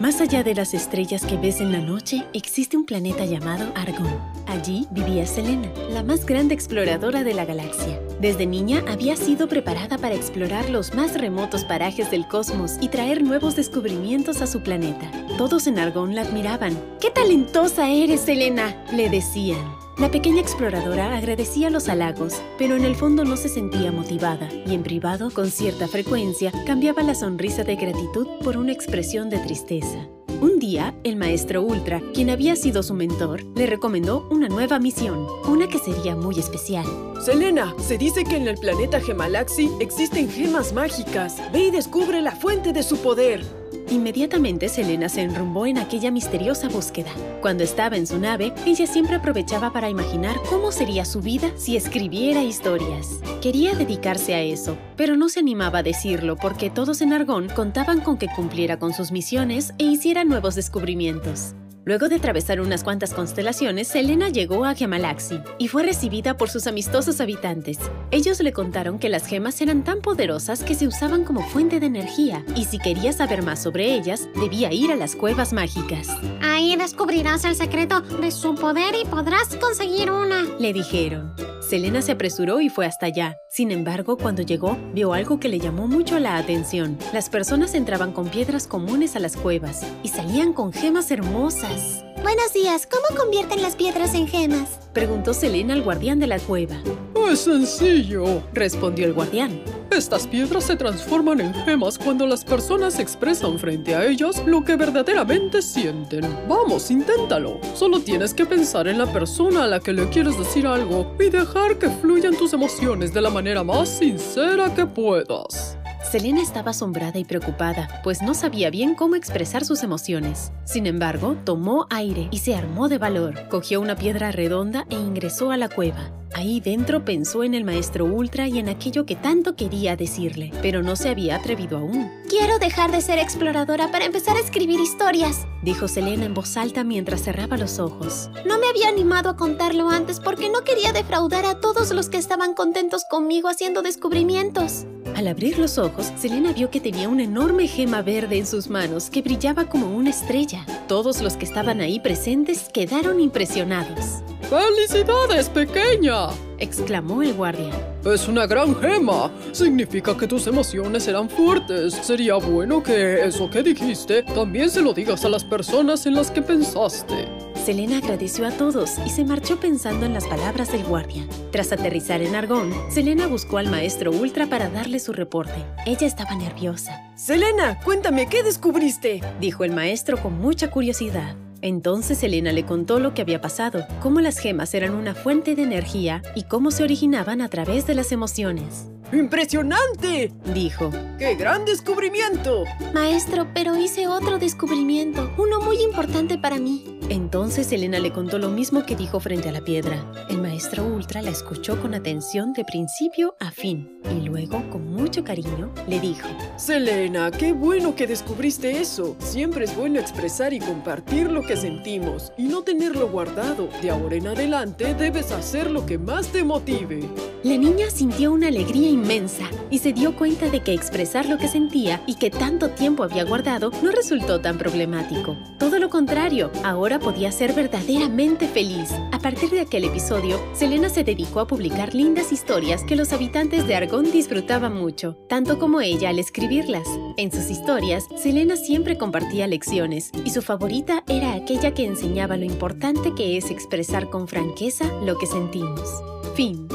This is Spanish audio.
Más allá de las estrellas que ves en la noche, existe un planeta llamado Argón. Allí vivía Selena, la más grande exploradora de la galaxia. Desde niña había sido preparada para explorar los más remotos parajes del cosmos y traer nuevos descubrimientos a su planeta. Todos en Argón la admiraban. ¡Qué talentosa eres, Selena! le decían. La pequeña exploradora agradecía los halagos, pero en el fondo no se sentía motivada y en privado, con cierta frecuencia, cambiaba la sonrisa de gratitud por una expresión de tristeza. Un día, el maestro Ultra, quien había sido su mentor, le recomendó una nueva misión, una que sería muy especial. Selena, se dice que en el planeta Gemalaxi existen gemas mágicas. Ve y descubre la fuente de su poder. Inmediatamente Selena se enrumbó en aquella misteriosa búsqueda. Cuando estaba en su nave, ella siempre aprovechaba para imaginar cómo sería su vida si escribiera historias. Quería dedicarse a eso, pero no se animaba a decirlo porque todos en Argón contaban con que cumpliera con sus misiones e hiciera nuevos descubrimientos. Luego de atravesar unas cuantas constelaciones, Selena llegó a Gemalaxi y fue recibida por sus amistosos habitantes. Ellos le contaron que las gemas eran tan poderosas que se usaban como fuente de energía y si quería saber más sobre ellas, debía ir a las cuevas mágicas. Ahí descubrirás el secreto de su poder y podrás conseguir una, le dijeron. Selena se apresuró y fue hasta allá. Sin embargo, cuando llegó, vio algo que le llamó mucho la atención. Las personas entraban con piedras comunes a las cuevas y salían con gemas hermosas. Buenos días, ¿cómo convierten las piedras en gemas? Preguntó Selena al guardián de la cueva. Es sencillo, respondió el guardián. Estas piedras se transforman en gemas cuando las personas expresan frente a ellas lo que verdaderamente sienten. Vamos, inténtalo. Solo tienes que pensar en la persona a la que le quieres decir algo y dejar que fluyan tus emociones de la manera más sincera que puedas. Selena estaba asombrada y preocupada, pues no sabía bien cómo expresar sus emociones. Sin embargo, tomó aire y se armó de valor. Cogió una piedra redonda e ingresó a la cueva. Ahí dentro pensó en el maestro Ultra y en aquello que tanto quería decirle, pero no se había atrevido aún. Quiero dejar de ser exploradora para empezar a escribir historias, dijo Selena en voz alta mientras cerraba los ojos. No me había animado a contarlo antes porque no quería defraudar a todos los que estaban contentos conmigo haciendo descubrimientos. Al abrir los ojos, Selena vio que tenía una enorme gema verde en sus manos que brillaba como una estrella. Todos los que estaban ahí presentes quedaron impresionados. ¡Felicidades, pequeña! exclamó el guardia. Es una gran gema. Significa que tus emociones eran fuertes. Sería bueno que eso que dijiste también se lo digas a las personas en las que pensaste. Selena agradeció a todos y se marchó pensando en las palabras del guardia. Tras aterrizar en Argón, Selena buscó al maestro Ultra para darle su reporte. Ella estaba nerviosa. Selena, cuéntame, ¿qué descubriste? Dijo el maestro con mucha curiosidad. Entonces Selena le contó lo que había pasado, cómo las gemas eran una fuente de energía y cómo se originaban a través de las emociones. ¡Impresionante! Dijo. ¡Qué gran descubrimiento! Maestro, pero hice otro descubrimiento, uno muy importante para mí. Entonces Elena le contó lo mismo que dijo frente a la piedra. El maestro Ultra la escuchó con atención de principio a fin y luego, con mucho cariño, le dijo: Selena, qué bueno que descubriste eso. Siempre es bueno expresar y compartir lo que sentimos y no tenerlo guardado. De ahora en adelante debes hacer lo que más te motive. La niña sintió una alegría inmensa y se dio cuenta de que expresar lo que sentía y que tanto tiempo había guardado no resultó tan problemático. Todo lo contrario, ahora podía ser verdaderamente feliz. A partir de aquel episodio, Selena se dedicó a publicar lindas historias que los habitantes de Argón disfrutaban mucho, tanto como ella al escribirlas. En sus historias, Selena siempre compartía lecciones y su favorita era aquella que enseñaba lo importante que es expresar con franqueza lo que sentimos. Fin.